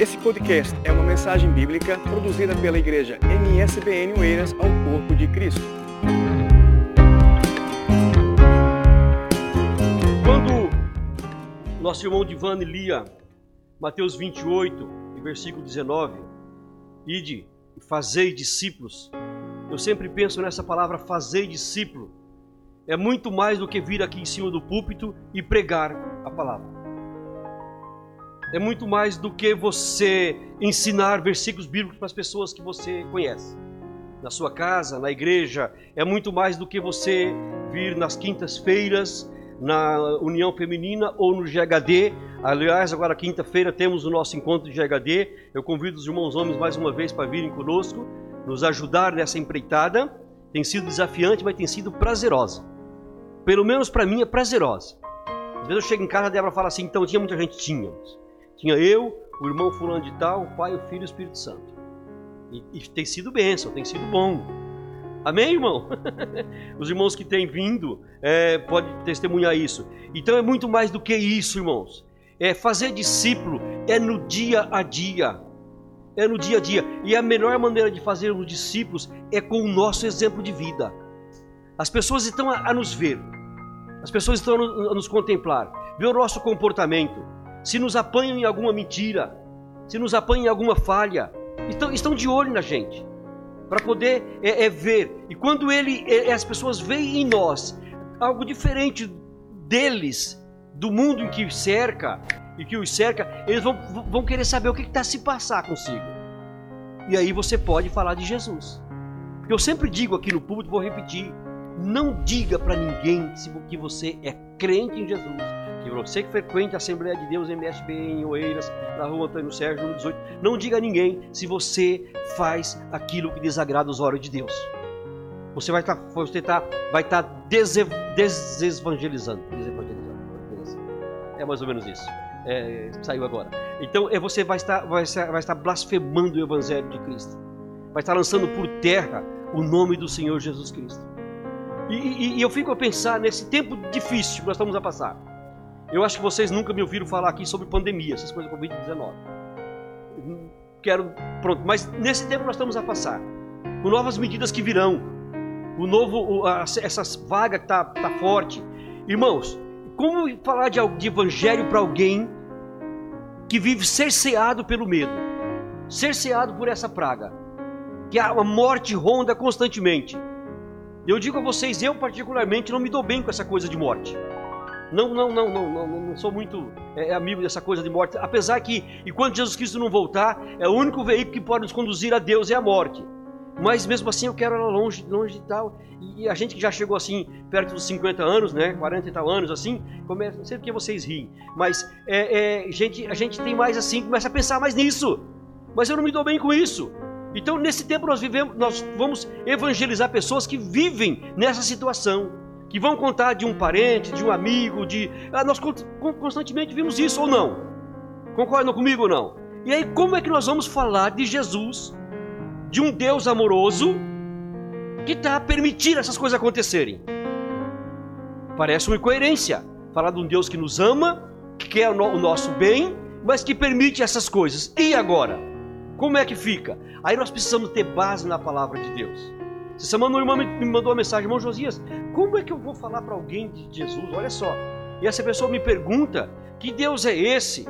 Esse podcast é uma mensagem bíblica produzida pela igreja MSBN Oeiras ao Corpo de Cristo. Quando nosso irmão Divane lia Mateus 28, versículo 19, ide e fazei discípulos, eu sempre penso nessa palavra fazei discípulo. É muito mais do que vir aqui em cima do púlpito e pregar a palavra é muito mais do que você ensinar versículos bíblicos para as pessoas que você conhece. Na sua casa, na igreja, é muito mais do que você vir nas quintas-feiras na União Feminina ou no GHD. Aliás, agora quinta-feira temos o nosso encontro de GHD. Eu convido os irmãos homens mais uma vez para virem conosco, nos ajudar nessa empreitada. Tem sido desafiante, mas tem sido prazerosa. Pelo menos para mim é prazerosa. Às vezes eu chego em casa, a Débora fala assim: então tinha muita gente? Tínhamos. Tinha eu, o irmão fulano de tal, o pai, o filho e o Espírito Santo. E, e tem sido bênção, tem sido bom. Amém, irmão? Os irmãos que têm vindo é, podem testemunhar isso. Então é muito mais do que isso, irmãos. É fazer discípulo é no dia a dia. É no dia a dia. E a melhor maneira de fazer os discípulos é com o nosso exemplo de vida. As pessoas estão a, a nos ver. As pessoas estão a, a nos contemplar. Ver o nosso comportamento se nos apanham em alguma mentira, se nos apanham em alguma falha, estão, estão de olho na gente para poder é, é, ver. E quando ele, é, as pessoas veem em nós algo diferente deles, do mundo em que cerca e que os cerca, eles vão, vão querer saber o que está se passar consigo. E aí você pode falar de Jesus. Eu sempre digo aqui no público, vou repetir: não diga para ninguém que você é crente em Jesus que você que frequente a Assembleia de Deus MSB em Oeiras, na rua Antônio Sérgio, número 18, não diga a ninguém se você faz aquilo que desagrada os olhos de Deus. Você vai estar, tá, você tá, vai tá desevangelizando. desevangelizando. É mais ou menos isso. É, saiu agora. Então é, você vai estar, vai, estar, vai estar blasfemando o Evangelho de Cristo. Vai estar lançando por terra o nome do Senhor Jesus Cristo. E, e, e eu fico a pensar nesse tempo difícil que nós estamos a passar. Eu acho que vocês nunca me ouviram falar aqui sobre pandemia, essas coisas Covid-19. Quero, pronto, mas nesse tempo nós estamos a passar, com novas medidas que virão, o novo, o, a, essas vagas que tá, tá forte. Irmãos, como falar de, de evangelho para alguém que vive cerceado pelo medo, cerceado por essa praga, que a morte ronda constantemente? Eu digo a vocês, eu particularmente não me dou bem com essa coisa de morte. Não, não, não, não, não, não sou muito é, é, amigo dessa coisa de morte. Apesar que, enquanto Jesus Cristo não voltar, é o único veículo que pode nos conduzir a Deus é a morte. Mas mesmo assim eu quero ela longe, longe e tal. E a gente que já chegou assim, perto dos 50 anos, né? 40 e tal anos, assim, começa, não sei porque vocês riem, mas é, é, gente, a gente tem mais assim, começa a pensar mais nisso. Mas eu não me dou bem com isso. Então, nesse tempo nós vivemos, nós vamos evangelizar pessoas que vivem nessa situação que vão contar de um parente, de um amigo, de. Ah, nós constantemente vimos isso ou não? Concordam comigo ou não? E aí, como é que nós vamos falar de Jesus, de um Deus amoroso, que está a permitir essas coisas acontecerem? Parece uma incoerência. Falar de um Deus que nos ama, que quer o nosso bem, mas que permite essas coisas. E agora? Como é que fica? Aí nós precisamos ter base na palavra de Deus. Essa semana uma irmã me mandou uma mensagem, irmão Josias, como é que eu vou falar para alguém de Jesus? Olha só. E essa pessoa me pergunta: que Deus é esse?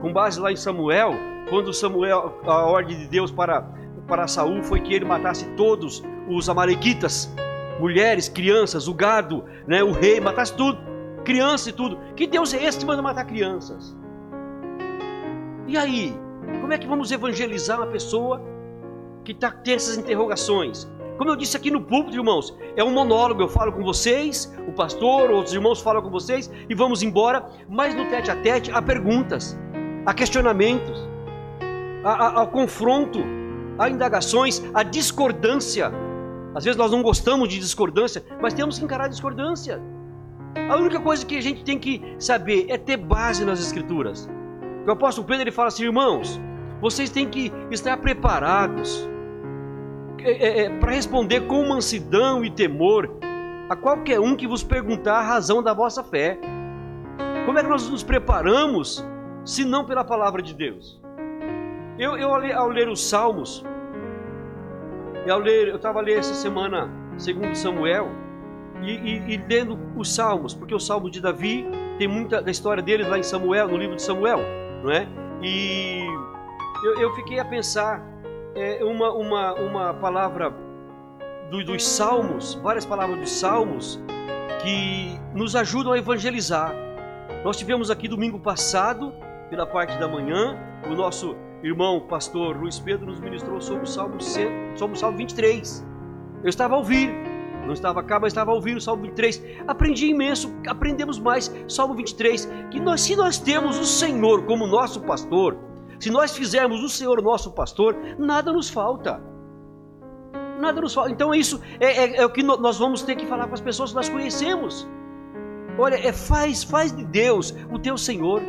Com base lá em Samuel, quando Samuel, a ordem de Deus para, para Saul foi que ele matasse todos os amalequitas, mulheres, crianças, o gado, né, o rei, matasse tudo, criança e tudo. Que Deus é esse que manda matar crianças? E aí? Como é que vamos evangelizar uma pessoa que está tem essas interrogações? Como eu disse aqui no púlpito, irmãos, é um monólogo. Eu falo com vocês, o pastor, outros irmãos falam com vocês e vamos embora. Mas no tete a tete há perguntas, há questionamentos, há, há, há confronto, há indagações, há discordância. Às vezes nós não gostamos de discordância, mas temos que encarar a discordância. A única coisa que a gente tem que saber é ter base nas Escrituras. O apóstolo Pedro ele fala assim, irmãos, vocês têm que estar preparados é, é, é para responder com mansidão e temor a qualquer um que vos perguntar a razão da vossa fé. Como é que nós nos preparamos se não pela palavra de Deus? Eu, eu ao ler os Salmos, eu estava lendo essa semana, segundo Samuel, e, e, e, lendo os Salmos, porque o Salmo de Davi tem muita da história dele lá em Samuel, no livro de Samuel, não é? E eu, eu fiquei a pensar é, uma, uma, uma palavra do, dos Salmos, várias palavras dos Salmos, que nos ajudam a evangelizar. Nós tivemos aqui domingo passado, pela parte da manhã, o nosso irmão pastor Luiz Pedro nos ministrou sobre o Salmo, sobre o Salmo 23. Eu estava a ouvir, não estava cá, mas estava a ouvir o Salmo 23. Aprendi imenso, aprendemos mais. Salmo 23, que nós, se nós temos o Senhor como nosso pastor, se nós fizermos o Senhor nosso pastor, nada nos falta. Nada nos falta. Então isso é, é, é o que nós vamos ter que falar com as pessoas que nós conhecemos. Olha, é faz, faz de Deus o teu Senhor.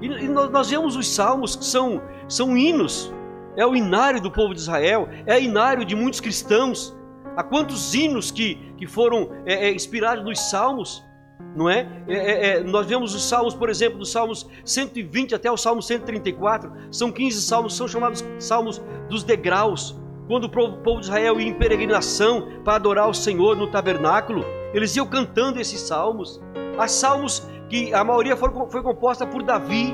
E, e nós vemos os salmos que são, são hinos. É o inário do povo de Israel, é o inário de muitos cristãos. Há quantos hinos que, que foram é, é, inspirados nos salmos, não é? É, é? é? Nós vemos os salmos, por exemplo, dos salmos 120 até o salmo 134, são 15 salmos, são chamados salmos dos degraus. Quando o povo de Israel ia em peregrinação para adorar o Senhor no tabernáculo, eles iam cantando esses salmos. Há salmos que a maioria foi, foi composta por Davi,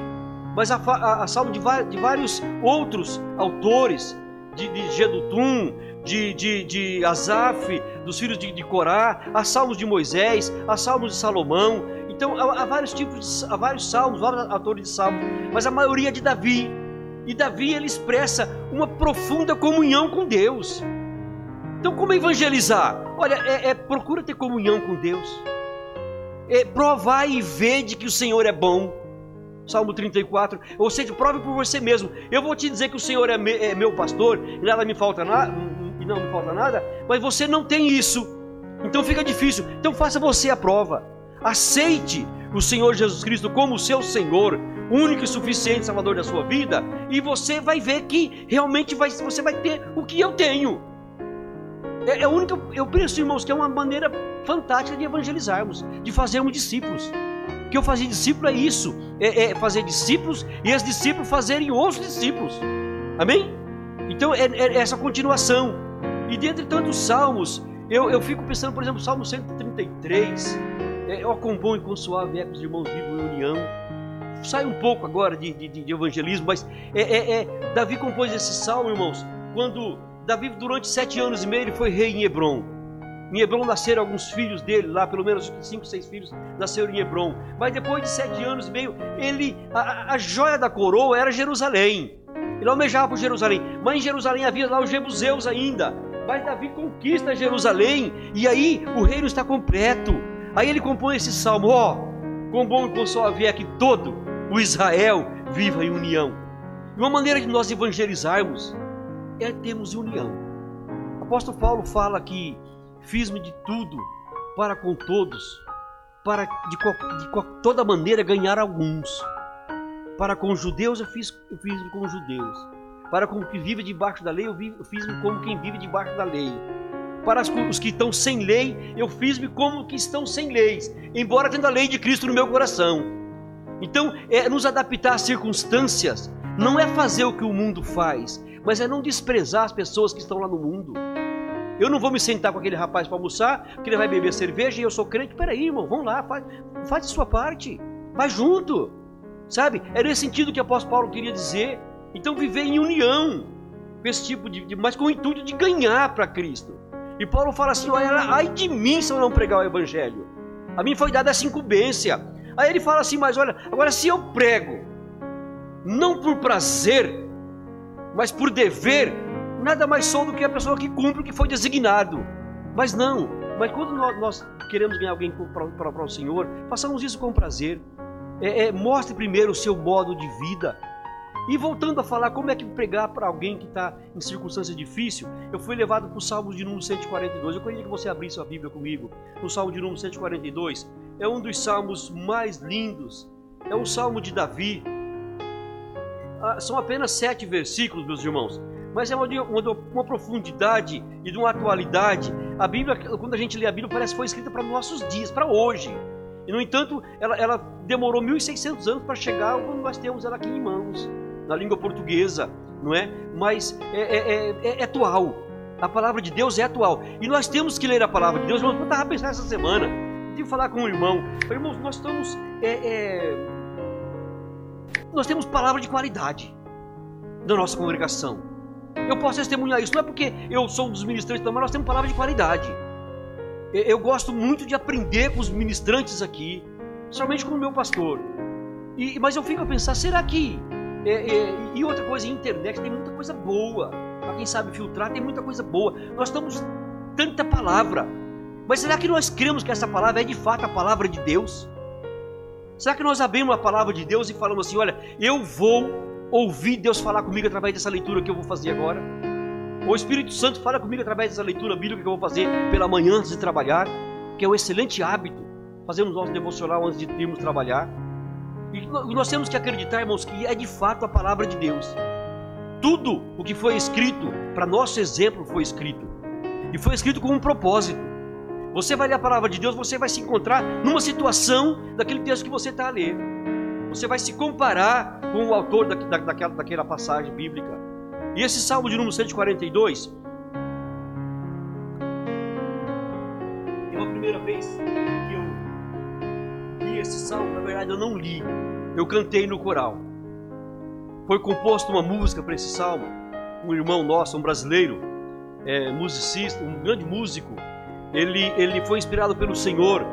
mas há salmos de, de, vários outros autores, de, de Gedutum, de, de, de Asaf, dos filhos de, de Corá, há salmos de Moisés, há salmos de Salomão. Então há, há vários tipos, de, há vários salmos, vários autores de salmos, mas a maioria é de Davi. E Davi ele expressa uma profunda comunhão com Deus. Então, como evangelizar? Olha, é, é procura ter comunhão com Deus. É, provar e ver de que o Senhor é bom. Salmo 34. Ou seja, prove por você mesmo. Eu vou te dizer que o Senhor é, me, é meu pastor e nada me falta nada não me falta nada, mas você não tem isso. Então fica difícil. Então faça você a prova. Aceite o Senhor Jesus Cristo como seu Senhor, único e suficiente Salvador da sua vida, e você vai ver que realmente vai, você vai ter o que eu tenho. É, é única, eu penso, irmãos, que é uma maneira fantástica de evangelizarmos, de fazermos discípulos. O que eu fazer discípulo é isso: é, é fazer discípulos e esses discípulos fazerem outros discípulos. Amém? Então é, é essa continuação. E dentre tantos salmos, eu, eu fico pensando, por exemplo, Salmo 133, é, ó com bom e com suave ecos de irmãos vivos em união. Sai um pouco agora de, de, de evangelismo, mas é, é, é, Davi compôs esse salmo, irmãos, quando Davi, durante sete anos e meio, ele foi rei em Hebron. Em Hebron nasceram alguns filhos dele, lá pelo menos cinco, seis filhos nasceram em Hebron. Mas depois de sete anos e meio, ele, a, a joia da coroa era Jerusalém. Ele almejava por Jerusalém. Mas em Jerusalém havia lá os jebuseus ainda. Mas Davi conquista Jerusalém e aí o reino está completo. Aí ele compõe esse salmo: ó, com bom e com suave é que todo o Israel viva em união. E uma maneira de nós evangelizarmos é termos união. O apóstolo Paulo fala que fiz-me de tudo para com todos, para de, de, toda maneira ganhar alguns. Para com os judeus eu fiz, eu fiz com os judeus para com o que vive debaixo da lei, eu fiz-me como quem vive debaixo da lei. Para os que estão sem lei, eu fiz-me como que estão sem leis, embora tendo a lei de Cristo no meu coração. Então, é nos adaptar às circunstâncias, não é fazer o que o mundo faz, mas é não desprezar as pessoas que estão lá no mundo. Eu não vou me sentar com aquele rapaz para almoçar, porque ele vai beber cerveja e eu sou crente. Peraí, irmão, vamos lá, faz, faz a sua parte, vai junto. Sabe? É nesse sentido que o apóstolo Paulo queria dizer. Então viver em união com esse tipo de, mas com o intuito de ganhar para Cristo. E Paulo fala assim: olha, ai de mim se eu não pregar o evangelho. A mim foi dada essa incumbência. Aí ele fala assim: mas olha, agora se eu prego, não por prazer, mas por dever, nada mais sou do que a pessoa que cumpre o que foi designado. Mas não, mas quando nós, nós queremos ganhar alguém para o Senhor, façamos isso com prazer. É, é, mostre primeiro o seu modo de vida. E voltando a falar como é que pregar para alguém que está em circunstância difícil, eu fui levado para o Salmo de número 142. Eu queria que você abrisse a Bíblia comigo. No Salmo de número 142 é um dos salmos mais lindos. É o Salmo de Davi. Ah, são apenas sete versículos, meus irmãos, mas é uma, uma, uma, profundidade e de uma atualidade. A Bíblia, quando a gente lê a Bíblia, parece que foi escrita para nossos dias, para hoje. E no entanto, ela, ela demorou 1.600 anos para chegar quando nós temos ela aqui em mãos. Na língua portuguesa, não é? Mas é, é, é, é atual. A palavra de Deus é atual. E nós temos que ler a palavra de Deus. Eu estava pensando essa semana. Tive falar com um irmão. Irmãos, nós estamos. É, é... Nós temos palavra de qualidade da nossa congregação. Eu posso testemunhar isso. Não é porque eu sou um dos ministrantes, mas nós temos palavra de qualidade. Eu gosto muito de aprender com os ministrantes aqui, somente com o meu pastor. E, mas eu fico a pensar, será que. É, é, e outra coisa, internet tem muita coisa boa. Para quem sabe filtrar, tem muita coisa boa. Nós estamos tanta palavra. Mas será que nós cremos que essa palavra é de fato a palavra de Deus? Será que nós abrimos a palavra de Deus e falamos assim: olha, eu vou ouvir Deus falar comigo através dessa leitura que eu vou fazer agora? O Espírito Santo fala comigo através dessa leitura bíblica que eu vou fazer pela manhã antes de trabalhar, que é um excelente hábito, fazermos nosso devocional antes de irmos trabalhar. E nós temos que acreditar, irmãos, que é de fato a palavra de Deus. Tudo o que foi escrito, para nosso exemplo, foi escrito. E foi escrito com um propósito. Você vai ler a palavra de Deus, você vai se encontrar numa situação daquele texto que você está a ler. Você vai se comparar com o autor da, da, daquela, daquela passagem bíblica. E esse salmo de número 142 esse salmo, na verdade eu não li, eu cantei no coral. Foi composta uma música para esse salmo. Um irmão nosso, um brasileiro, é, musicista, um grande músico, ele, ele foi inspirado pelo Senhor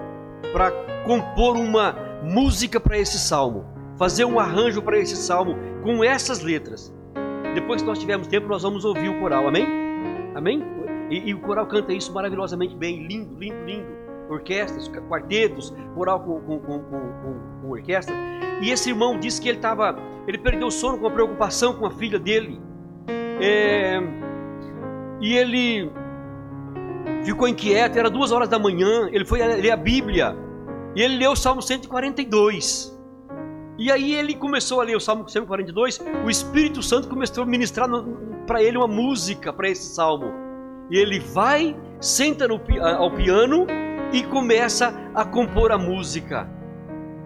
para compor uma música para esse salmo, fazer um arranjo para esse salmo com essas letras. Depois que nós tivermos tempo, nós vamos ouvir o coral, amém? Amém? E, e o coral canta isso maravilhosamente bem, lindo, lindo, lindo. Orquestras, quartetos, coral com, com, com, com, orquestra. E esse irmão disse que ele estava, ele perdeu o sono com a preocupação com a filha dele. É, e ele ficou inquieto, era duas horas da manhã, ele foi ler a Bíblia. E ele leu o Salmo 142. E aí ele começou a ler o Salmo 142, o Espírito Santo começou a ministrar para ele uma música para esse salmo. E ele vai, senta no, ao piano e começa a compor a música.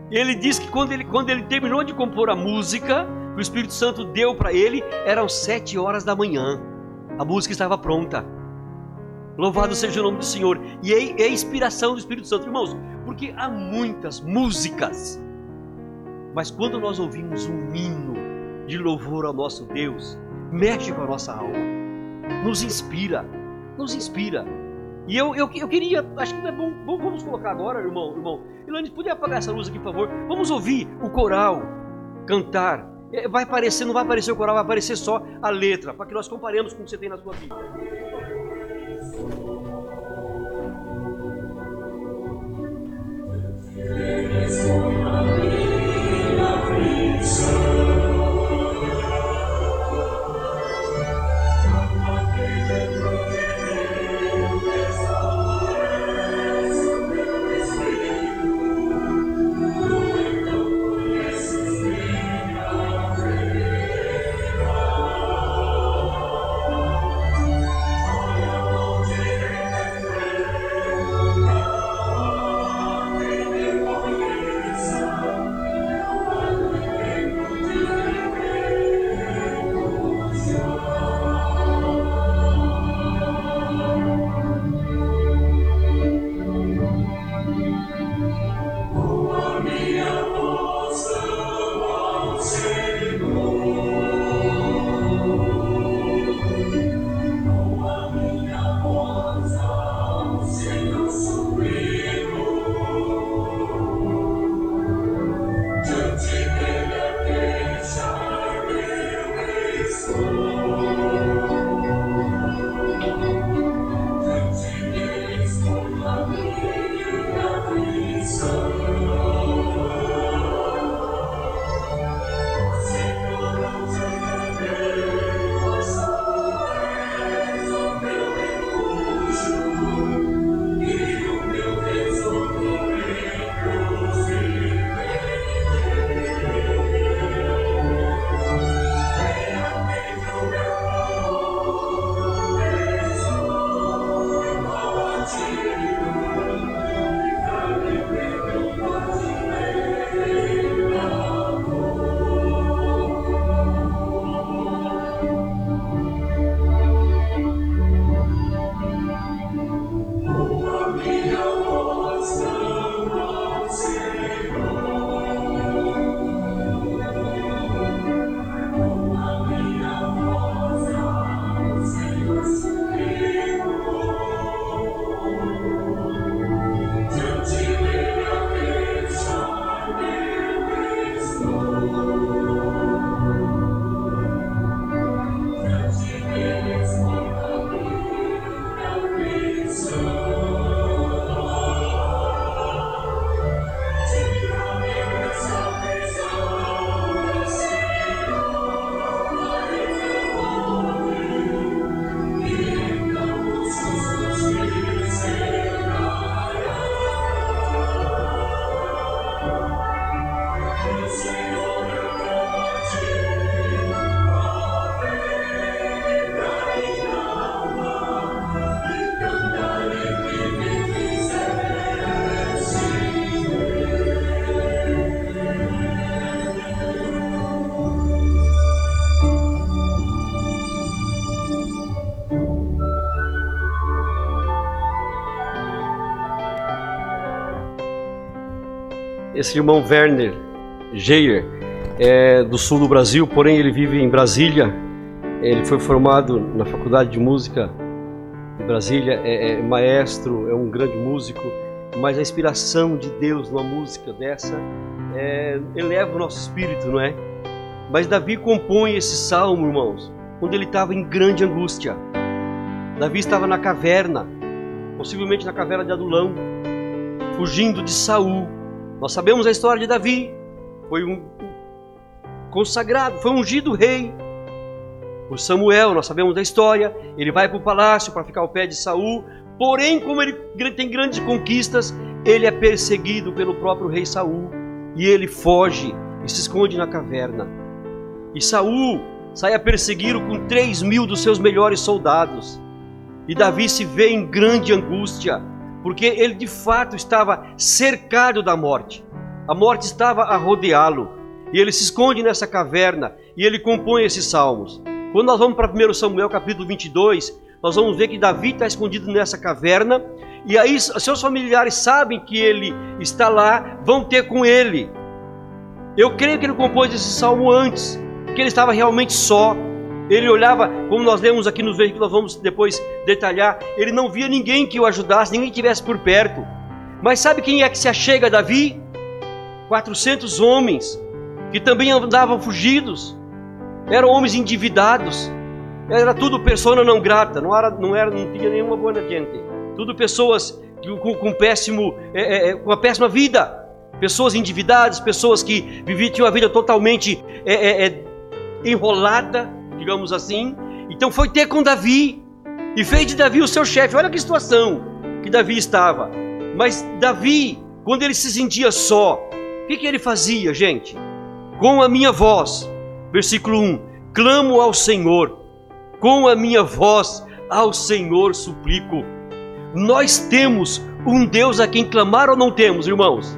Ele diz que quando ele, quando ele terminou de compor a música, o Espírito Santo deu para ele, eram sete horas da manhã. A música estava pronta. Louvado seja o nome do Senhor. E é, é a inspiração do Espírito Santo, irmãos, porque há muitas músicas mas quando nós ouvimos um hino de louvor ao nosso Deus, mexe com a nossa alma, nos inspira, nos inspira. E eu, eu, eu queria, acho que é bom, bom, vamos colocar agora, irmão, irmão. Ilane, podia apagar essa luz aqui, por favor? Vamos ouvir o coral cantar. É, vai aparecer, não vai aparecer o coral, vai aparecer só a letra, para que nós comparemos com o que você tem na sua Bíblia. Deus. Esse irmão Werner Geyer é do sul do Brasil, porém ele vive em Brasília. Ele foi formado na Faculdade de Música de Brasília, é, é maestro, é um grande músico, mas a inspiração de Deus numa música dessa é, eleva o nosso espírito, não é? Mas Davi compõe esse salmo, irmãos, quando ele estava em grande angústia. Davi estava na caverna, possivelmente na caverna de Adulão, fugindo de Saul. Nós sabemos a história de Davi. Foi um consagrado, foi ungido rei por Samuel, nós sabemos da história. Ele vai para o palácio para ficar ao pé de Saul. Porém, como ele tem grandes conquistas, ele é perseguido pelo próprio rei Saul e ele foge e se esconde na caverna. E Saul sai a persegui-lo com três mil dos seus melhores soldados. E Davi se vê em grande angústia, porque ele de fato estava cercado da morte. A morte estava a rodeá-lo. E ele se esconde nessa caverna e ele compõe esses salmos. Quando nós vamos para 1 Samuel capítulo 22, nós vamos ver que Davi está escondido nessa caverna e aí seus familiares sabem que ele está lá, vão ter com ele. Eu creio que ele compôs esse salmo antes, porque ele estava realmente só. Ele olhava, como nós lemos aqui nos versículos, vamos depois detalhar, ele não via ninguém que o ajudasse, ninguém que estivesse por perto. Mas sabe quem é que se achega a Davi? 400 homens que também andavam fugidos, eram homens endividados, era tudo persona não grata, não era, não era, não tinha nenhuma boa gente, tudo pessoas com, com péssimo, é, é, é, com uma péssima vida, pessoas endividadas, pessoas que viviam tinham uma vida totalmente é, é, é, enrolada, digamos assim. Então foi ter com Davi e fez de Davi o seu chefe. Olha que situação que Davi estava. Mas Davi, quando ele se sentia só, o que, que ele fazia, gente? com a minha voz. Versículo 1: Clamo ao Senhor, com a minha voz ao Senhor suplico. Nós temos um Deus a quem clamar ou não temos, irmãos?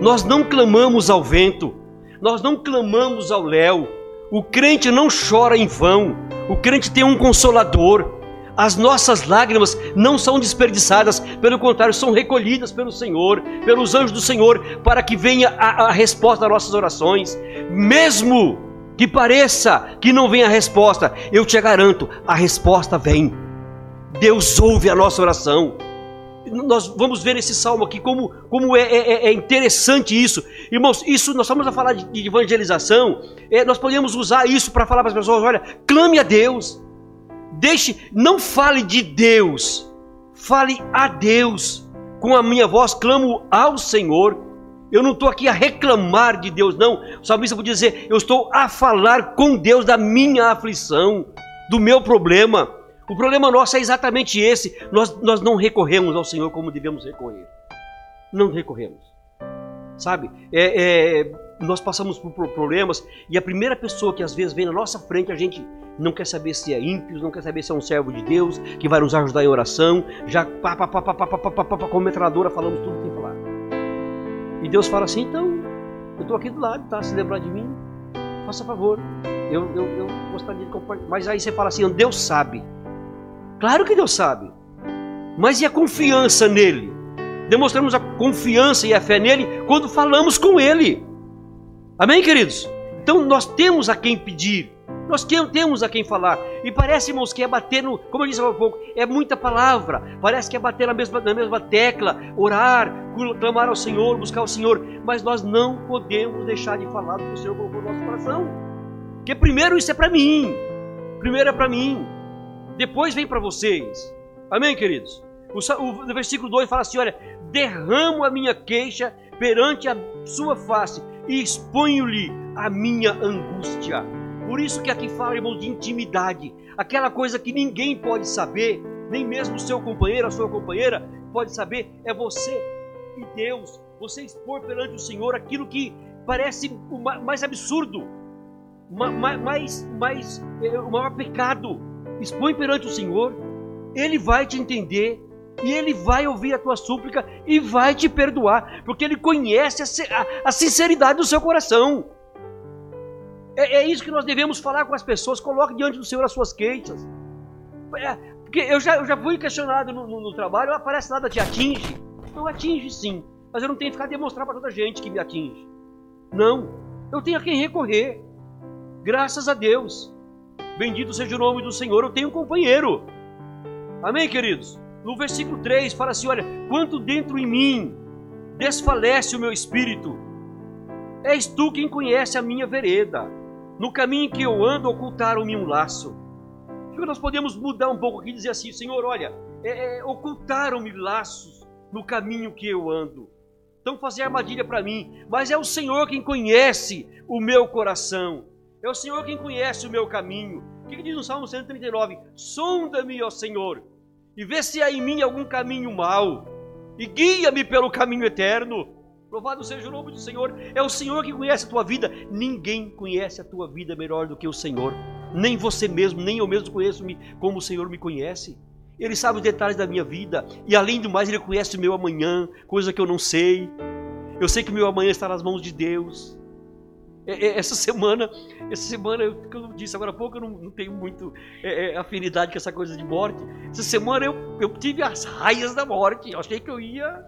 Nós não clamamos ao vento, nós não clamamos ao léu. O crente não chora em vão, o crente tem um consolador. As nossas lágrimas não são desperdiçadas, pelo contrário, são recolhidas pelo Senhor, pelos anjos do Senhor, para que venha a, a resposta às nossas orações. Mesmo que pareça que não venha a resposta, eu te garanto, a resposta vem. Deus ouve a nossa oração. Nós vamos ver nesse salmo aqui como, como é, é, é interessante isso. Irmãos, isso nós estamos a falar de, de evangelização. É, nós podemos usar isso para falar para as pessoas: olha, clame a Deus. Deixe, não fale de Deus, fale a Deus. Com a minha voz clamo ao Senhor. Eu não estou aqui a reclamar de Deus, não. O salmista pode dizer: eu estou a falar com Deus da minha aflição, do meu problema. O problema nosso é exatamente esse. Nós, nós não recorremos ao Senhor como devemos recorrer. Não recorremos. Sabe? É, é, nós passamos por problemas e a primeira pessoa que às vezes vem na nossa frente, a gente não quer saber se é ímpio, não quer saber se é um servo de Deus, que vai nos ajudar em oração, já pá, pá, pá, pá, pá, pá, pá, pá, pá, como metralhadora falamos tudo que tem que falar. E Deus fala assim, então, eu estou aqui do lado, tá? Se lembrar de mim, faça favor. Eu, eu, eu gostaria de compartilhar. Mas aí você fala assim, Deus sabe. Claro que Deus sabe. Mas e a confiança nele? Demonstramos a confiança e a fé nele quando falamos com ele. Amém, queridos? Então nós temos a quem pedir. Nós temos a quem falar. E parece, irmãos, que é bater no. Como eu disse há pouco, é muita palavra. Parece que é bater na mesma, na mesma tecla, orar, clamar ao Senhor, buscar o Senhor. Mas nós não podemos deixar de falar do que o Senhor colocou no nosso coração. Porque primeiro isso é para mim. Primeiro é para mim. Depois vem para vocês. Amém, queridos? O, o, versículo 2 fala assim: olha, derramo a minha queixa perante a sua face e exponho-lhe a minha angústia. Por isso que aqui fala, irmão, de intimidade. Aquela coisa que ninguém pode saber, nem mesmo o seu companheiro, a sua companheira pode saber, é você e Deus. Você expor perante o Senhor aquilo que parece o mais absurdo, mais, mais, é, o maior pecado. Expõe perante o Senhor, Ele vai te entender, e Ele vai ouvir a tua súplica e vai te perdoar, porque Ele conhece a, a, sinceridade do seu coração. É, é, isso que nós devemos falar com as pessoas. Coloque diante do Senhor as suas queixas. É, porque eu já, eu já fui questionado no, no, no trabalho, ah, parece nada te atinge. Não atinge sim. mas eu não tenho que ficar demonstrar para toda gente que me atinge. Não, eu tenho a quem recorrer. Graças a Deus. Bendito seja o nome do Senhor, eu tenho um companheiro. Amém, queridos? No versículo 3 fala assim: Olha, quanto dentro em mim desfalece o meu espírito, és tu quem conhece a minha vereda. No caminho que eu ando, ocultaram-me um laço. Então nós podemos mudar um pouco aqui e dizer assim: Senhor, olha, é, é, ocultaram-me laços no caminho que eu ando. Então fazer armadilha para mim, mas é o Senhor quem conhece o meu coração. É o Senhor quem conhece o meu caminho. O que, que diz no Salmo 139? Sonda-me, ó Senhor, e vê se há em mim algum caminho mau, e guia-me pelo caminho eterno. Louvado seja o nome do Senhor. É o Senhor que conhece a tua vida. Ninguém conhece a tua vida melhor do que o Senhor. Nem você mesmo, nem eu mesmo conheço-me como o Senhor me conhece. Ele sabe os detalhes da minha vida. E além do mais, Ele conhece o meu amanhã, coisa que eu não sei. Eu sei que o meu amanhã está nas mãos de Deus. É, é, essa semana, essa semana, eu, eu disse agora há pouco, eu não, não tenho muito é, é, afinidade com essa coisa de morte. Essa semana eu, eu tive as raias da morte. Eu achei que eu ia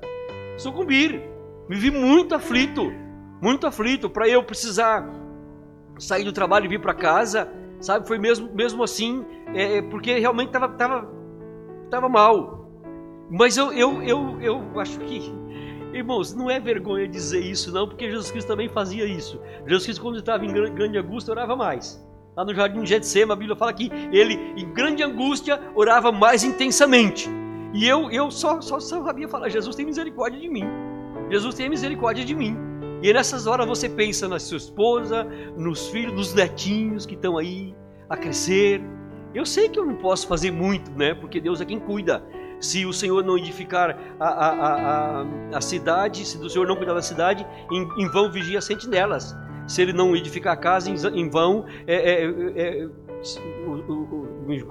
sucumbir. Me vi muito aflito, muito aflito, para eu precisar sair do trabalho e vir para casa, sabe? Foi mesmo, mesmo assim, é porque realmente estava tava, tava mal. Mas eu, eu, eu, eu acho que Irmãos, não é vergonha dizer isso, não, porque Jesus Cristo também fazia isso. Jesus Cristo, quando estava em grande angústia, orava mais. Lá no jardim de Getsema, a Bíblia fala que ele, em grande angústia, orava mais intensamente. E eu, eu só, só, só sabia falar: Jesus tem misericórdia de mim. Jesus tem misericórdia de mim. E nessas horas você pensa na sua esposa, nos filhos, nos netinhos que estão aí a crescer. Eu sei que eu não posso fazer muito, né? Porque Deus é quem cuida se o Senhor não edificar a, a, a, a, cidade, se o Senhor não cuidar da cidade, em, em vão vigia sentinelas. Se ele não edificar a casa, em, em vão, é, é, é, é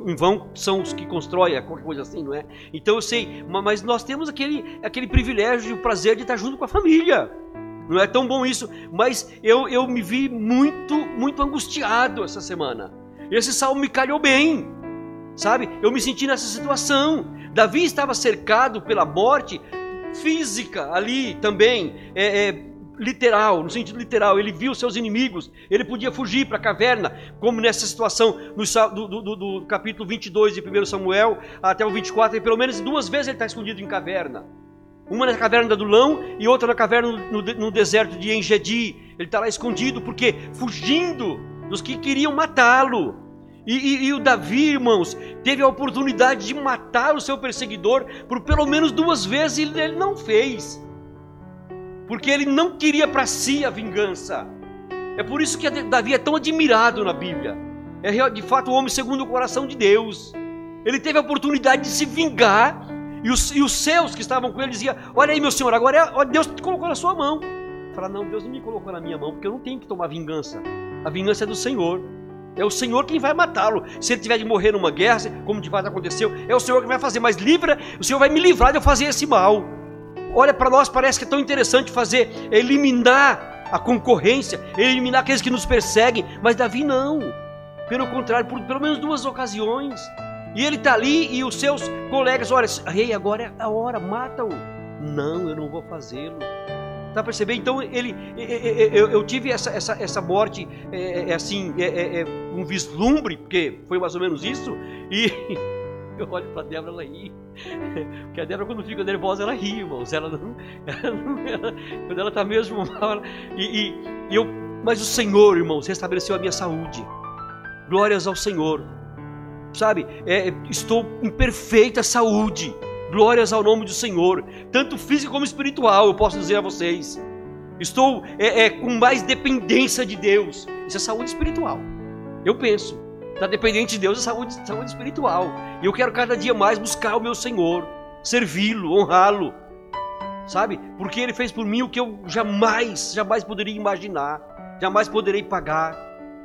em vão são os que constroem, qualquer coisa assim, não é? Então eu sei, mas nós temos aquele, aquele privilégio e o prazer de estar junto com a família. Não é tão bom isso, mas eu, eu me vi muito, muito angustiado essa semana. Esse salmo me calhou bem, sabe? Eu me senti nessa situação. Davi estava cercado pela morte física ali também, é, é, literal, no sentido literal. Ele viu seus inimigos, ele podia fugir para a caverna, como nessa situação no, do, do, do, capítulo 22 de 1 Samuel até o 24, e pelo menos duas vezes ele está escondido em caverna. Uma na caverna do Adulão e outra na caverna no, no deserto de Engedi. Ele está lá escondido porque fugindo dos que queriam matá-lo. E, e, e, o Davi, irmãos, teve a oportunidade de matar o seu perseguidor por pelo menos duas vezes e ele não fez. Porque ele não queria para si a vingança. É por isso que Davi é tão admirado na Bíblia. É de fato o homem segundo o coração de Deus. Ele teve a oportunidade de se vingar e os, e os seus que estavam com ele diziam: Olha aí, meu senhor, agora é, Deus te colocou na sua mão. Fala, não, Deus não me colocou na minha mão, porque eu não tenho que tomar vingança. A vingança é do Senhor. É o Senhor quem vai matá-lo. Se ele tiver de morrer numa guerra, como de fato aconteceu, é o Senhor que vai fazer. Mas livra, o Senhor vai me livrar de eu fazer esse mal. Olha, para nós parece que é tão interessante fazer, eliminar a concorrência, eliminar aqueles que nos perseguem. Mas Davi não. Pelo contrário, por pelo menos duas ocasiões. E ele está ali e os seus colegas, olha, rei, agora é a hora, mata-o. Não, eu não vou fazê-lo. Tá percebendo? Então ele, eu, tive essa, essa, essa morte, é, é assim, é, é, um vislumbre, porque foi mais ou menos isso, e eu olho para Débora, ela ri. Porque a Débora, quando fica nervosa, ela ri, irmãos. Ela não. Ela não ela, quando ela está mesmo mal. E, e, eu, mas o Senhor, irmãos, restabeleceu a minha saúde. Glórias ao Senhor. Sabe, é, estou em perfeita saúde. Glórias ao nome do Senhor, tanto físico como espiritual, eu posso dizer a vocês. Estou é, é, com mais dependência de Deus. Isso é saúde espiritual. Eu penso. Está dependente de Deus é saúde, saúde espiritual. E eu quero cada dia mais buscar o meu Senhor, servi-lo, honrá-lo. Sabe? Porque Ele fez por mim o que eu jamais, jamais poderia imaginar. Jamais poderei pagar.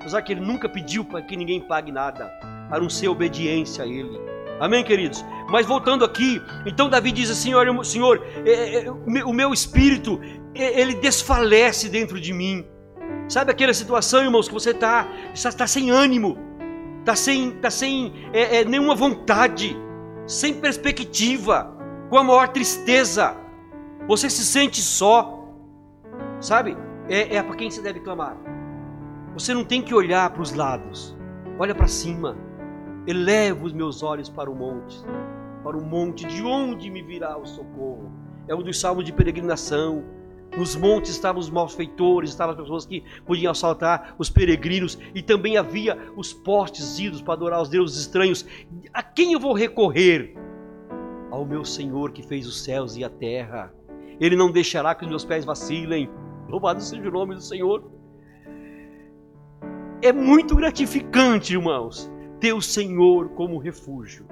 Apesar que Ele nunca pediu para que ninguém pague nada. A não ser obediência a Ele. Amém, queridos? Mas voltando aqui, então Davi diz assim: Olha, Senhor, é, é, o meu espírito, é, ele desfalece dentro de mim. Sabe aquela situação, irmãos, que você está está, tá sem ânimo, está sem, tá sem é, é, nenhuma vontade, sem perspectiva, com a maior tristeza. você se sente só, sabe? É, é para quem você deve clamar. Você não tem que olhar para os lados, olha para cima. Eleva os meus olhos para o monte, para o monte de onde me virá o socorro. É um dos salmos de peregrinação. Nos montes estavam os malfeitores, estavam as pessoas que podiam assaltar os peregrinos, e também havia os postes idos para adorar os deuses estranhos. A quem eu vou recorrer? Ao meu Senhor que fez os céus e a terra. Ele não deixará que os meus pés vacilem. Louvado seja o nome do Senhor. É muito gratificante, irmãos, ter o Senhor como refúgio,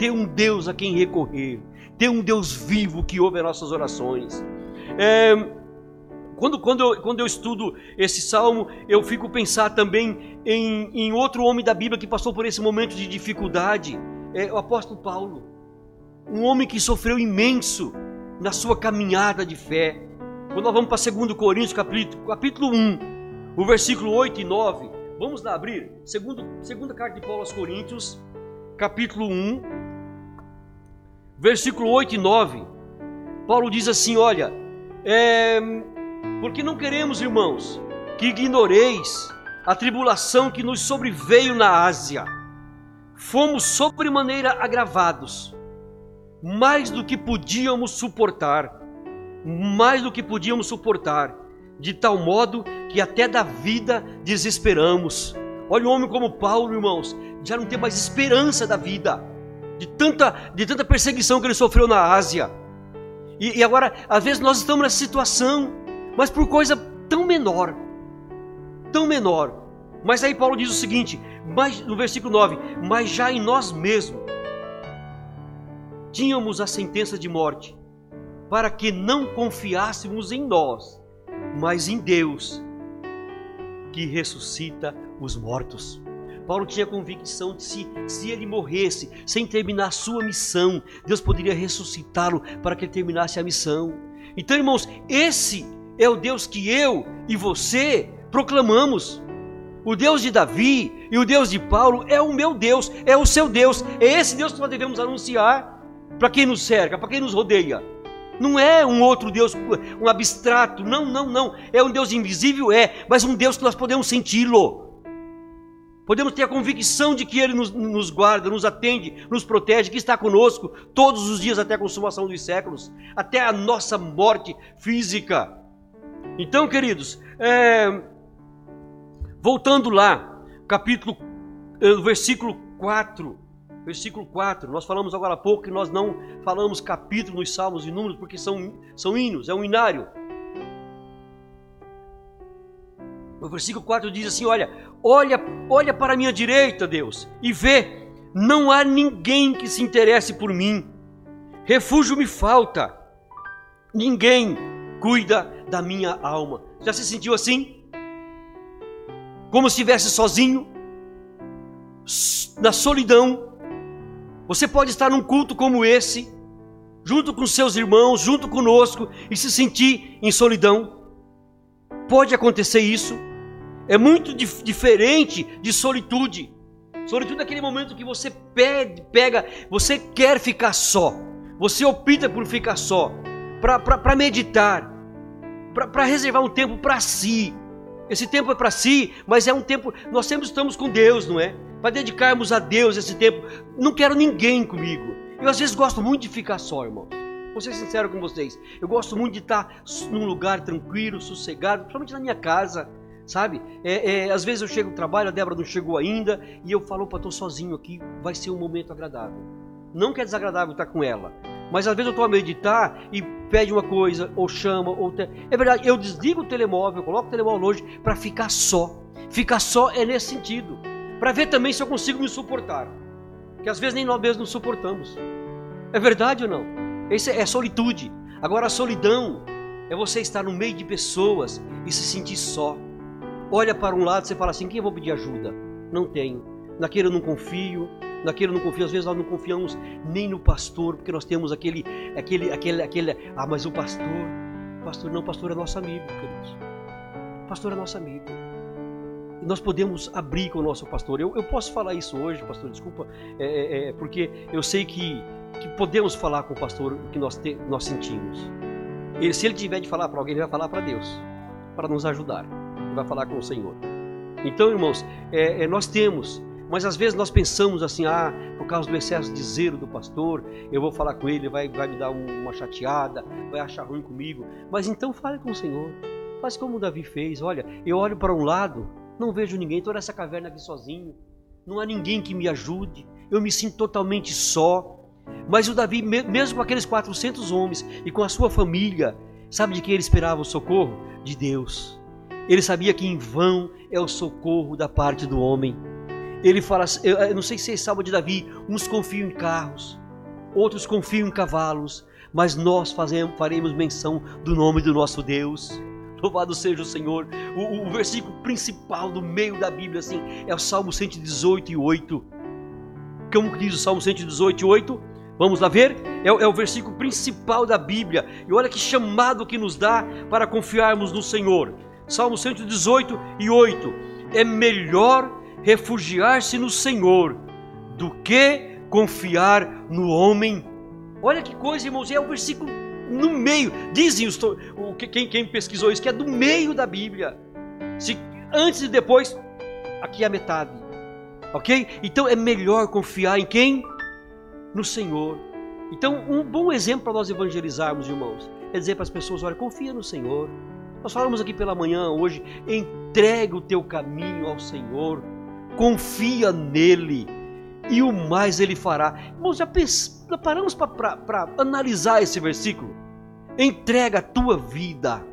ter um Deus a quem recorrer, ter um Deus vivo que ouve as nossas orações. É, quando, quando, eu, quando eu estudo esse salmo, eu fico pensar também em, em outro homem da Bíblia que passou por esse momento de dificuldade, é o apóstolo Paulo. Um homem que sofreu imenso na sua caminhada de fé. Quando nós vamos para 2 Coríntios, capítulo, capítulo 1, o versículo 8 e 9, vamos lá abrir. Segundo, segunda carta de Paulo aos Coríntios, capítulo 1, versículo 8 e 9. Paulo diz assim: Olha, é, porque não queremos, irmãos, que ignoreis a tribulação que nos sobreveio na Ásia. Fomos sobremaneira agravados, mais do que podíamos suportar, mais do que podíamos suportar, de tal modo que até da vida desesperamos. Olha um homem como Paulo, irmãos, já não tem mais esperança da vida, de tanta, de tanta perseguição que ele sofreu na Ásia. E, e agora, às vezes nós estamos nessa situação, mas por coisa tão menor, tão menor. Mas aí Paulo diz o seguinte, mas, no versículo 9: Mas já em nós mesmos tínhamos a sentença de morte, para que não confiássemos em nós, mas em Deus, que ressuscita os mortos. Paulo tinha convicção de se, se ele morresse sem terminar a sua missão, Deus poderia ressuscitá-lo para que ele terminasse a missão. Então, irmãos, esse é o Deus que eu e você proclamamos. O Deus de Davi e o Deus de Paulo é o meu Deus, é o seu Deus, é esse Deus que nós devemos anunciar para quem nos cerca, para quem nos rodeia. Não é um outro Deus, um abstrato, não, não, não. É um Deus invisível, é, mas um Deus que nós podemos senti-lo. Podemos ter a convicção de que Ele nos, nos, guarda, nos atende, nos protege, que está conosco todos os dias até a consumação dos séculos, até a nossa morte física. Então, queridos, é, voltando lá, capítulo, é, versículo 4. Versículo 4, nós falamos agora há pouco que nós não falamos capítulo nos salmos e números porque são, são hinos, é um inário. O versículo 4 diz assim: Olha, olha, olha para a minha direita, Deus, e vê, não há ninguém que se interesse por mim. Refúgio me falta. Ninguém cuida da minha alma. Já se sentiu assim? Como se estivesse sozinho, na solidão. Você pode estar num culto como esse, junto com seus irmãos, junto conosco, e se sentir em solidão. Pode acontecer isso. É muito dif diferente de solitude. Solitude é aquele momento que você pede, pega, você quer ficar só. Você opta por ficar só, para meditar, para reservar um tempo para si. Esse tempo é para si, mas é um tempo. Nós sempre estamos com Deus, não é? Para dedicarmos a Deus esse tempo. Não quero ninguém comigo. Eu às vezes gosto muito de ficar só, irmão. Vou ser sincero com vocês. Eu gosto muito de estar num lugar tranquilo, sossegado, principalmente na minha casa sabe? É, é, às vezes eu chego no trabalho, a Débora não chegou ainda, e eu falo, opa, estou sozinho aqui, vai ser um momento agradável. Não que é desagradável estar com ela, mas às vezes eu estou a meditar e pede uma coisa, ou chama, ou... Te... É verdade, eu desligo o telemóvel, coloco o telemóvel longe para ficar só. Ficar só é nesse sentido. Para ver também se eu consigo me suportar. Que às vezes nem nós mesmos nos suportamos. É verdade ou não? Isso é solitude. Agora a solidão é você estar no meio de pessoas e se sentir só olha para um lado e você fala assim: quem eu vou pedir ajuda? Não tenho. Naquele eu não confio, naquele eu não confio. Às vezes nós não confiamos nem no pastor, porque nós temos aquele, aquele, aquele, aquele. Ah, mas o pastor, pastor não, pastor é nosso amigo, queridos. Pastor é nosso amigo. E nós podemos abrir com o nosso pastor. Eu, eu posso falar isso hoje, pastor, desculpa, é, é, é porque eu sei que, que podemos falar com o pastor o que nós, te, nós sentimos. Ele, se ele tiver de falar para alguém, ele vai falar para Deus, para nos ajudar. Vai falar com o Senhor. Então, irmãos, é, é, nós temos, mas às vezes nós pensamos assim, ah, por causa do excesso de zelo do pastor, eu vou falar com ele, vai, vai me dar uma chateada, vai achar ruim comigo. Mas então fale com o Senhor. Faz como Davi fez. Olha, eu olho para um lado, não vejo ninguém, estou nessa caverna aqui sozinho. Não há ninguém que me ajude. Eu me sinto totalmente só. Mas o Davi, mesmo com aqueles 400 homens e com a sua família, sabe de quem ele esperava o socorro? De Deus. Ele sabia que em vão é o socorro da parte do homem. Ele fala, eu não sei se vocês sabem de Davi, uns confiam em carros, outros confiam em cavalos, mas nós fazemos, faremos menção do nome do nosso Deus. Louvado seja o Senhor. O, o, versículo principal do meio da Bíblia assim, é o Salmo 118 e 8. Como diz o Salmo 118 e 8? Vamos lá ver? É, é o versículo principal da Bíblia. E olha que chamado que nos dá para confiarmos no Senhor. Salmo 118 e 8. É melhor refugiar-se no Senhor do que confiar no homem. Olha que coisa, irmãos, é o versículo no meio. Dizem os, o, quem, quem pesquisou isso, que é do meio da Bíblia. Se, antes e depois, aqui é a metade. Ok? Então é melhor confiar em quem? No Senhor. Então, um bom exemplo para nós evangelizarmos, irmãos, é dizer para as pessoas: olha, confia no Senhor. Nós falamos aqui pela manhã hoje, entrega o teu caminho ao Senhor, confia nele e o mais ele fará. Irmãos, já, já paramos para analisar esse versículo? Entrega a tua vida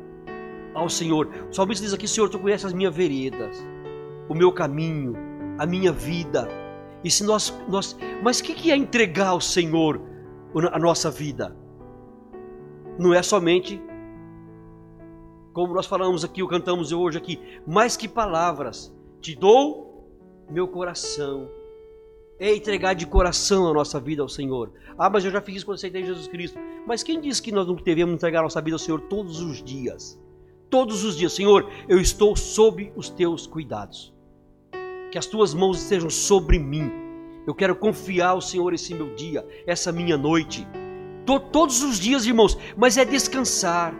ao Senhor. O salmista diz aqui: Senhor, tu conheces as minhas veredas, o meu caminho, a minha vida. E se nós, nós mas o que, que é entregar ao Senhor a nossa vida? Não é somente como nós falamos aqui, ou cantamos hoje aqui, mais que palavras, te dou meu coração. É entregar de coração a nossa vida ao Senhor. Ah, mas eu já fiz isso quando aceitei Jesus Cristo. Mas quem disse que nós não devemos entregar a nossa vida ao Senhor todos os dias? Todos os dias, Senhor, eu estou sob os teus cuidados. Que as tuas mãos estejam sobre mim. Eu quero confiar ao Senhor esse meu dia, essa minha noite. Todos os dias, irmãos, mas é descansar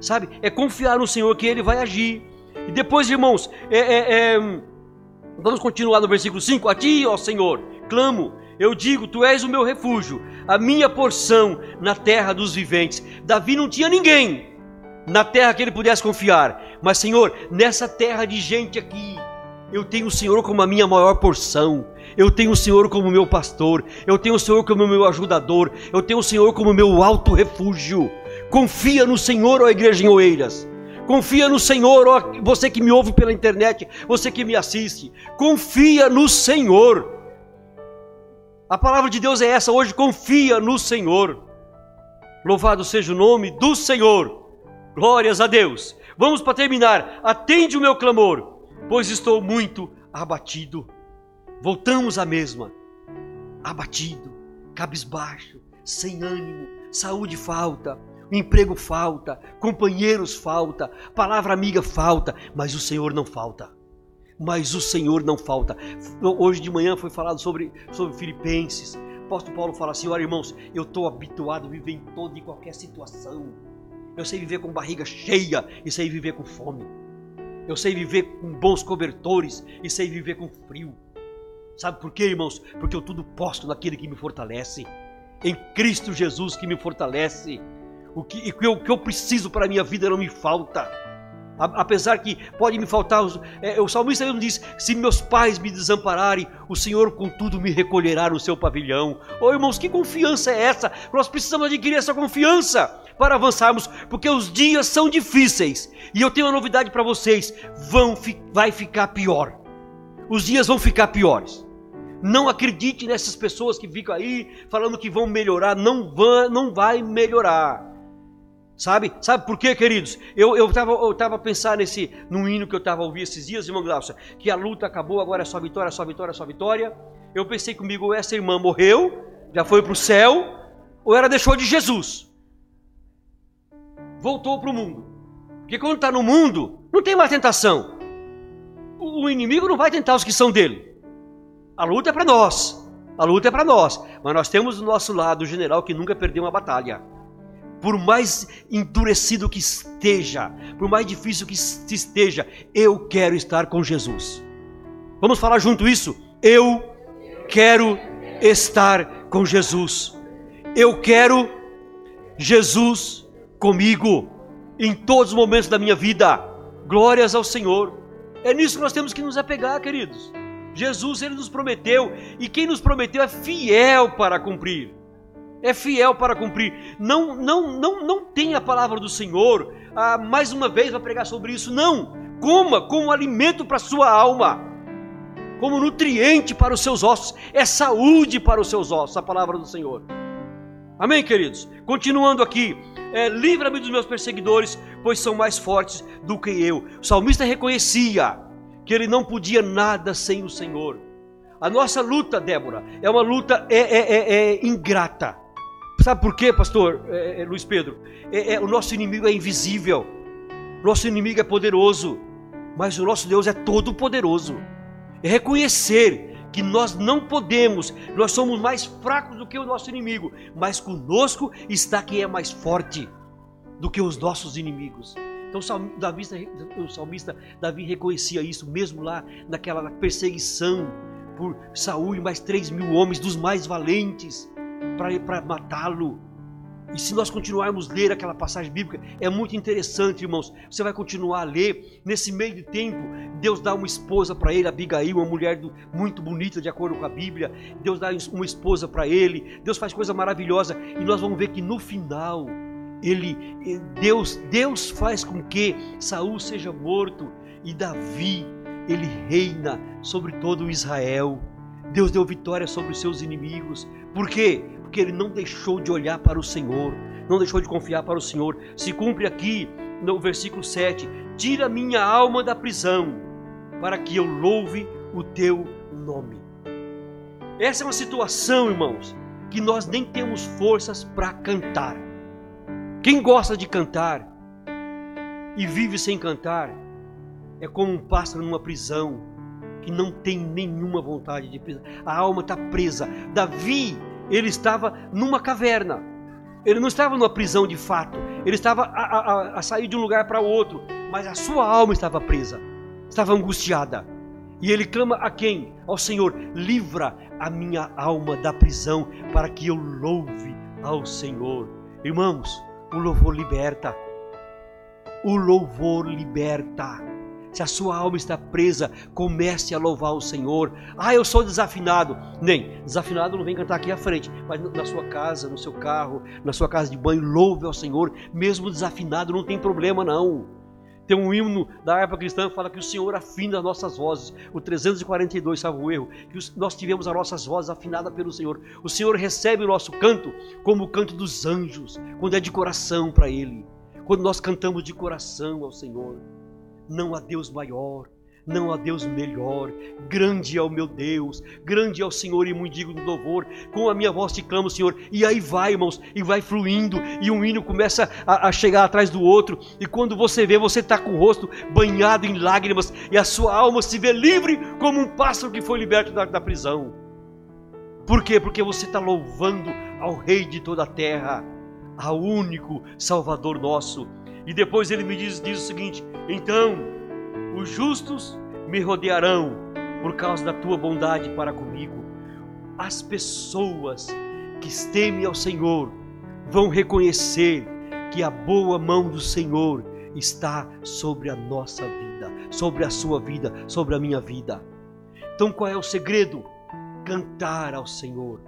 sabe? É confiar no Senhor que Ele vai agir. E depois, irmãos, é, é, é... vamos continuar no versículo 5: A ti, ó Senhor, clamo, eu digo, Tu és o meu refúgio, a minha porção na terra dos viventes. Davi não tinha ninguém na terra que ele pudesse confiar, mas, Senhor, nessa terra de gente aqui, eu tenho o Senhor como a minha maior porção. Eu tenho o Senhor como meu pastor. Eu tenho o Senhor como meu ajudador. Eu tenho o Senhor como meu alto refúgio. Confia no Senhor, ó igreja em Oeiras. Confia no Senhor, ó você que me ouve pela internet, você que me assiste. Confia no Senhor. A palavra de Deus é essa hoje, confia no Senhor. Louvado seja o nome do Senhor. Glórias a Deus. Vamos para terminar. Atende o meu clamor, pois estou muito abatido. Voltamos à mesma. Abatido, cabisbaixo, sem ânimo, saúde falta, emprego falta, companheiros falta, palavra amiga falta, mas o Senhor não falta. Mas o Senhor não falta. Hoje de manhã foi falado sobre, sobre Filipenses. O apóstolo Paulo fala assim: olha, irmãos, eu estou habituado a viver em toda e qualquer situação. Eu sei viver com barriga cheia e sei viver com fome. Eu sei viver com bons cobertores e sei viver com frio. Sabe por quê, irmãos? Porque eu tudo posto naquele que me fortalece. Em Cristo Jesus que me fortalece. O que, o que eu preciso para a minha vida não me falta. Apesar que pode me faltar, é, o salmista mesmo diz: Se meus pais me desampararem, o Senhor contudo me recolherá no seu pavilhão. Oh irmãos, que confiança é essa? Nós precisamos adquirir essa confiança para avançarmos, porque os dias são difíceis. E eu tenho uma novidade para vocês: vão, vai ficar pior. Os dias vão ficar piores. Não acredite nessas pessoas que ficam aí falando que vão melhorar, não, vão, não vai melhorar. Sabe? Sabe por quê, queridos? Eu estava eu tava pensando nesse, num hino que eu estava ouvindo esses dias, irmão Glaucia, que a luta acabou, agora é só vitória, só vitória, só vitória. Eu pensei comigo, essa irmã morreu, já foi para o céu, ou ela deixou de Jesus? Voltou para o mundo. Porque quando está no mundo, não tem mais tentação. O inimigo não vai tentar os que são dele. A luta é para nós. A luta é para nós. Mas nós temos do nosso lado o general que nunca perdeu uma batalha por mais endurecido que esteja, por mais difícil que esteja, eu quero estar com Jesus. Vamos falar junto isso? Eu quero estar com Jesus. Eu quero Jesus comigo em todos os momentos da minha vida. Glórias ao Senhor. É nisso que nós temos que nos apegar, queridos. Jesus ele nos prometeu e quem nos prometeu é fiel para cumprir. É fiel para cumprir. Não, não, não, não tem a palavra do Senhor. Ah, mais uma vez vai pregar sobre isso. Não. Coma como alimento para sua alma, como nutriente para os seus ossos. É saúde para os seus ossos. A palavra do Senhor. Amém, queridos? Continuando aqui. É, Livra-me dos meus perseguidores, pois são mais fortes do que eu. O salmista reconhecia que ele não podia nada sem o Senhor. A nossa luta, Débora, é uma luta é, é, é, é ingrata. Sabe por quê, pastor é, é, Luiz Pedro? É, o nosso inimigo é invisível, nosso inimigo é poderoso, mas o nosso Deus é todo poderoso. É reconhecer que nós não podemos, nós somos mais fracos do que o nosso inimigo, mas conosco está quem é mais forte do que os nossos inimigos. Então salmista, o salmista Davi reconhecia isso, mesmo lá naquela perseguição por Saul e mais três mil homens dos mais valentes para matá-lo. E se nós continuarmos a ler aquela passagem bíblica, é muito interessante, irmãos. Você vai continuar a ler. Nesse meio de tempo, Deus dá uma esposa para ele, Abigail, uma mulher do, muito bonita, de acordo com a Bíblia. Deus dá uma esposa para ele. Deus faz coisa maravilhosa. E nós vamos ver que no final, ele, Deus, Deus faz com que Saul seja morto e Davi, ele reina sobre todo Israel. Deus deu vitória sobre os seus inimigos. Por quê? Porque ele não deixou de olhar para o Senhor, não deixou de confiar para o Senhor. Se cumpre aqui no versículo 7: Tira minha alma da prisão, para que eu louve o teu nome. Essa é uma situação, irmãos, que nós nem temos forças para cantar. Quem gosta de cantar e vive sem cantar é como um pássaro numa prisão que não tem nenhuma vontade de pisar. A alma está presa. Davi, ele estava numa caverna. Ele não estava numa prisão de fato. Ele estava a, a, a sair de um lugar para outro, mas a sua alma estava presa, estava angustiada. E ele clama a quem? Ao Senhor: livra a minha alma da prisão, para que eu louve ao Senhor. Irmãos, o louvor liberta. O louvor liberta. Se a sua alma está presa, comece a louvar o Senhor. Ah, eu sou desafinado. Nem, desafinado não vem cantar aqui à frente, mas na sua casa, no seu carro, na sua casa de banho, louve ao Senhor. Mesmo desafinado, não tem problema não. Tem um hino da harpa cristã que fala que o Senhor afina as nossas vozes. O 342, salvo o erro, que nós tivemos as nossas vozes afinadas pelo Senhor. O Senhor recebe o nosso canto como o canto dos anjos, quando é de coração para Ele. Quando nós cantamos de coração ao Senhor. Não há Deus maior, não há Deus melhor. Grande é o meu Deus, grande é o Senhor e muito digno de louvor. Com a minha voz te clamo, Senhor. E aí vai, irmãos, e vai fluindo, e um hino começa a, a chegar atrás do outro. E quando você vê, você está com o rosto banhado em lágrimas, e a sua alma se vê livre como um pássaro que foi liberto da, da prisão. Por quê? Porque você está louvando ao Rei de toda a terra, ao único Salvador nosso. E depois ele me diz, diz o seguinte: então, os justos me rodearão por causa da tua bondade para comigo. As pessoas que temem ao Senhor vão reconhecer que a boa mão do Senhor está sobre a nossa vida, sobre a sua vida, sobre a minha vida. Então qual é o segredo? Cantar ao Senhor,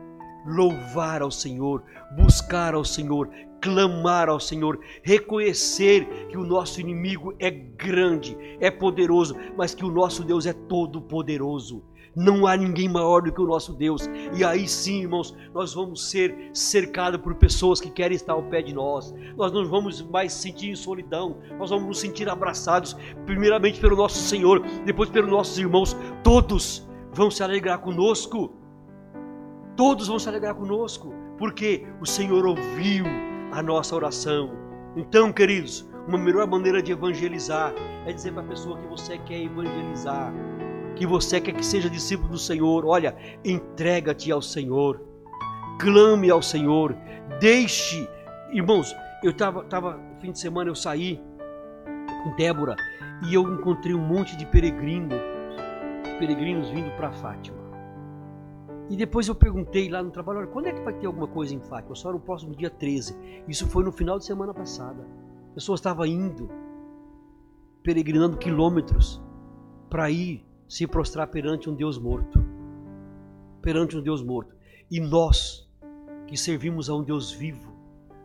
louvar ao Senhor, buscar ao Senhor, clamar ao Senhor, reconhecer que o nosso inimigo é grande, é poderoso, mas que o nosso Deus é todo poderoso. Não há ninguém maior do que o nosso Deus. E aí sim, irmãos, nós vamos ser cercados por pessoas que querem estar ao pé de nós. Nós não vamos mais sentir em solidão. Nós vamos nos sentir abraçados, primeiramente pelo nosso Senhor, depois pelos nossos irmãos. Todos vão se alegrar conosco. Todos vão se alegrar conosco, porque o Senhor ouviu a nossa oração. Então, queridos, uma melhor maneira de evangelizar é dizer para a pessoa que você quer evangelizar, que você quer que seja discípulo do Senhor. Olha, entrega-te ao Senhor, clame ao Senhor, deixe, irmãos, eu tava, tava, no fim de semana eu saí com Débora e eu encontrei um monte de peregrinos, peregrinos vindo para Fátima. E depois eu perguntei lá no trabalho, olha, quando é que vai ter alguma coisa em Fátima? Só no próximo dia 13. Isso foi no final de semana passada. A pessoa estava indo, peregrinando quilômetros para ir se prostrar perante um Deus morto. Perante um Deus morto. E nós, que servimos a um Deus vivo,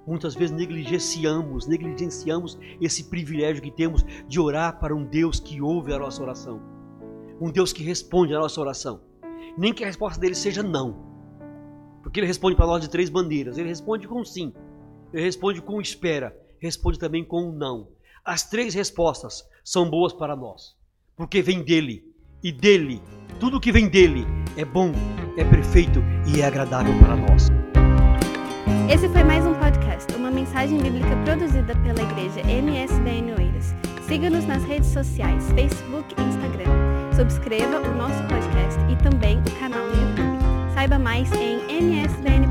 muitas vezes negligenciamos, negligenciamos esse privilégio que temos de orar para um Deus que ouve a nossa oração. Um Deus que responde a nossa oração. Nem que a resposta dele seja não. Porque ele responde para nós de três bandeiras. Ele responde com sim. Ele responde com espera. Responde também com não. As três respostas são boas para nós. Porque vem dele. E dele, tudo que vem dele é bom, é perfeito e é agradável para nós. Esse foi mais um podcast, uma mensagem bíblica produzida pela igreja MSBN Oeiras. Siga-nos nas redes sociais, Facebook Instagram. Subscreva o nosso podcast e também o canal no YouTube. Saiba mais em msbn.com.br.